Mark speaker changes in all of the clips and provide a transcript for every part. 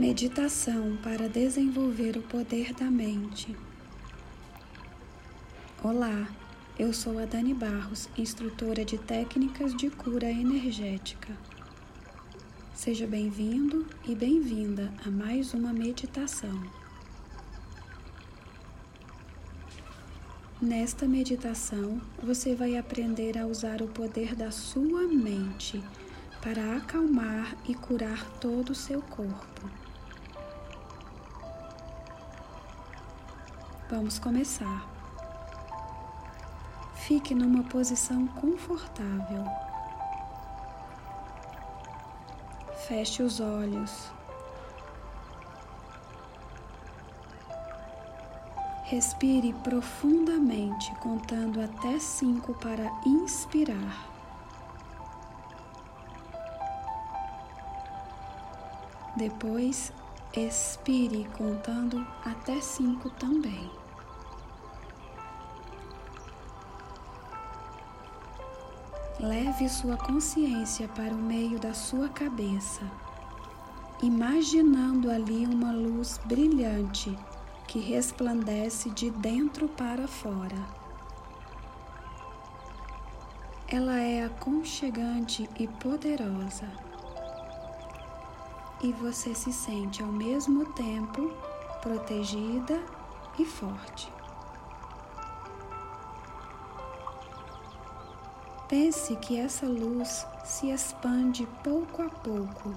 Speaker 1: Meditação para desenvolver o poder da mente. Olá, eu sou a Dani Barros, instrutora de técnicas de cura energética. Seja bem-vindo e bem-vinda a mais uma meditação. Nesta meditação, você vai aprender a usar o poder da sua mente para acalmar e curar todo o seu corpo. Vamos começar. Fique numa posição confortável. Feche os olhos. Respire profundamente, contando até cinco para inspirar. Depois, expire contando até cinco também. Leve sua consciência para o meio da sua cabeça, imaginando ali uma luz brilhante que resplandece de dentro para fora. Ela é aconchegante e poderosa e você se sente ao mesmo tempo protegida e forte. Pense que essa luz se expande pouco a pouco,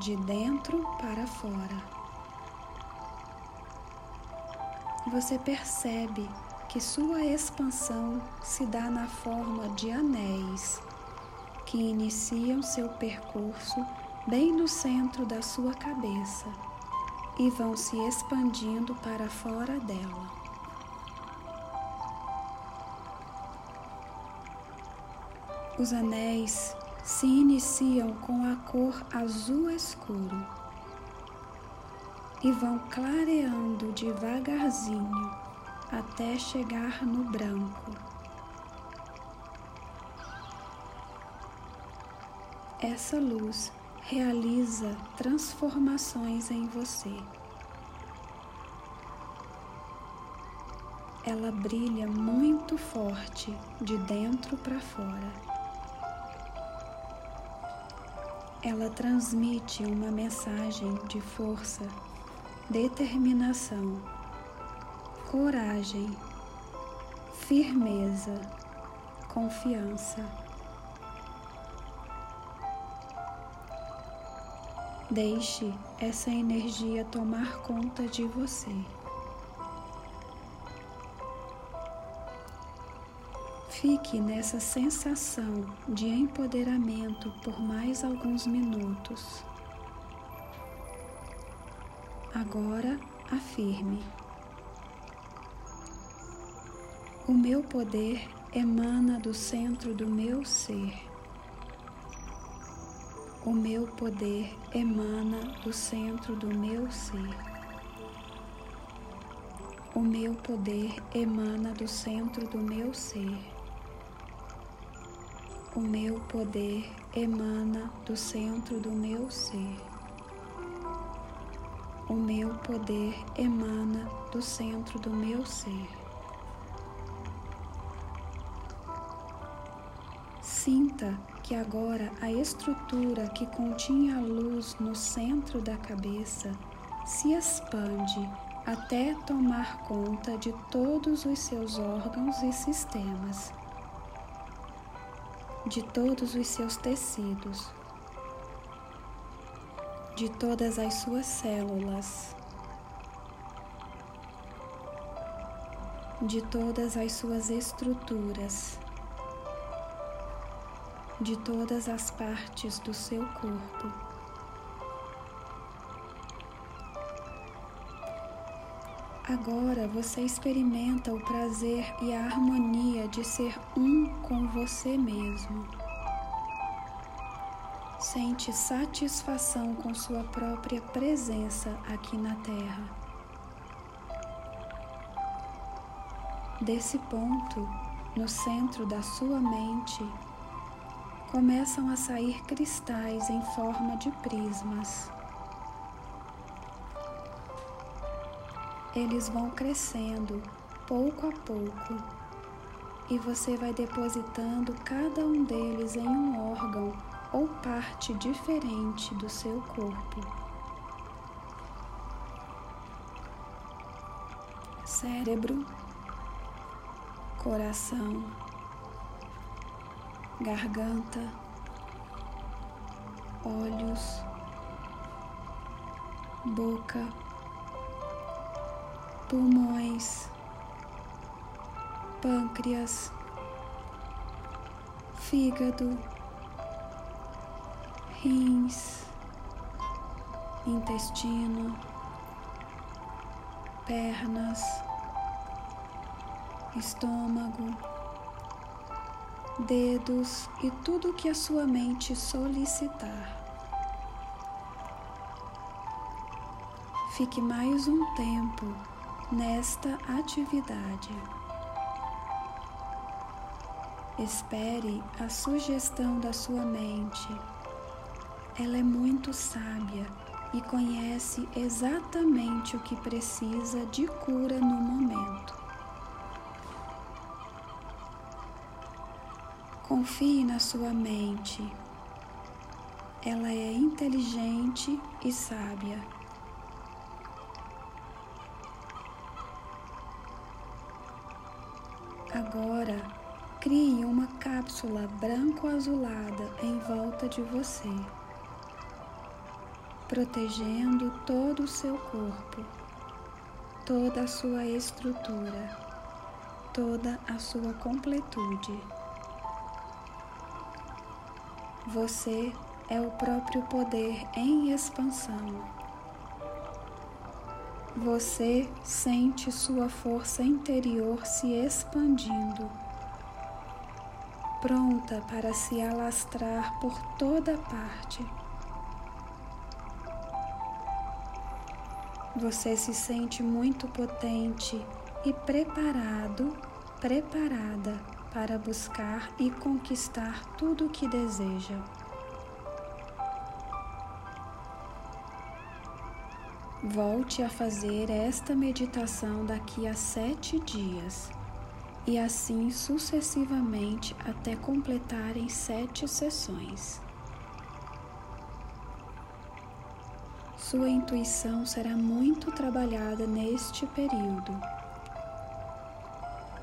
Speaker 1: de dentro para fora. Você percebe que sua expansão se dá na forma de anéis que iniciam seu percurso bem no centro da sua cabeça e vão se expandindo para fora dela. Os anéis se iniciam com a cor azul escuro e vão clareando devagarzinho até chegar no branco. Essa luz realiza transformações em você. Ela brilha muito forte de dentro para fora. Ela transmite uma mensagem de força, determinação, coragem, firmeza, confiança. Deixe essa energia tomar conta de você. Fique nessa sensação de empoderamento por mais alguns minutos. Agora afirme: O meu poder emana do centro do meu ser. O meu poder emana do centro do meu ser. O meu poder emana do centro do meu ser. O meu poder emana do centro do meu ser. O meu poder emana do centro do meu ser. Sinta que agora a estrutura que continha a luz no centro da cabeça se expande até tomar conta de todos os seus órgãos e sistemas, de todos os seus tecidos, de todas as suas células, de todas as suas estruturas de todas as partes do seu corpo. Agora você experimenta o prazer e a harmonia de ser um com você mesmo. Sente satisfação com sua própria presença aqui na Terra. Desse ponto, no centro da sua mente, começam a sair cristais em forma de prismas. eles vão crescendo pouco a pouco e você vai depositando cada um deles em um órgão ou parte diferente do seu corpo. Cérebro, coração, garganta, olhos, boca, pulmões, pâncreas, fígado, rins, intestino, pernas, estômago, dedos e tudo que a sua mente solicitar. Fique mais um tempo nesta atividade. Espere a sugestão da sua mente. Ela é muito sábia e conhece exatamente o que precisa de cura no momento. Confie na sua mente. Ela é inteligente e sábia. Agora, crie uma cápsula branco-azulada em volta de você, protegendo todo o seu corpo, toda a sua estrutura, toda a sua completude. Você é o próprio poder em expansão. Você sente sua força interior se expandindo, pronta para se alastrar por toda parte. Você se sente muito potente e preparado, preparada para buscar e conquistar tudo o que deseja. Volte a fazer esta meditação daqui a sete dias e assim sucessivamente até completarem sete sessões. Sua intuição será muito trabalhada neste período.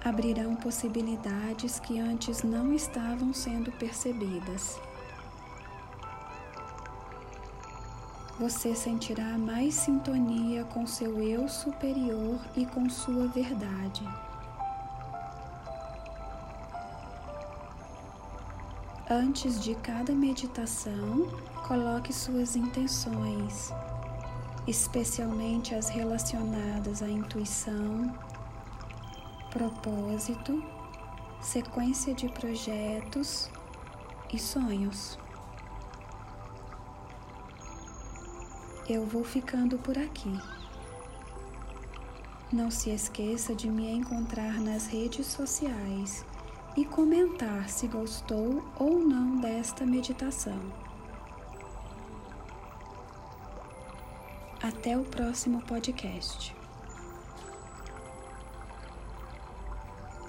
Speaker 1: Abrirão possibilidades que antes não estavam sendo percebidas. você sentirá mais sintonia com seu eu superior e com sua verdade. Antes de cada meditação, coloque suas intenções, especialmente as relacionadas à intuição, propósito, sequência de projetos e sonhos. eu vou ficando por aqui. Não se esqueça de me encontrar nas redes sociais e comentar se gostou ou não desta meditação. Até o próximo podcast.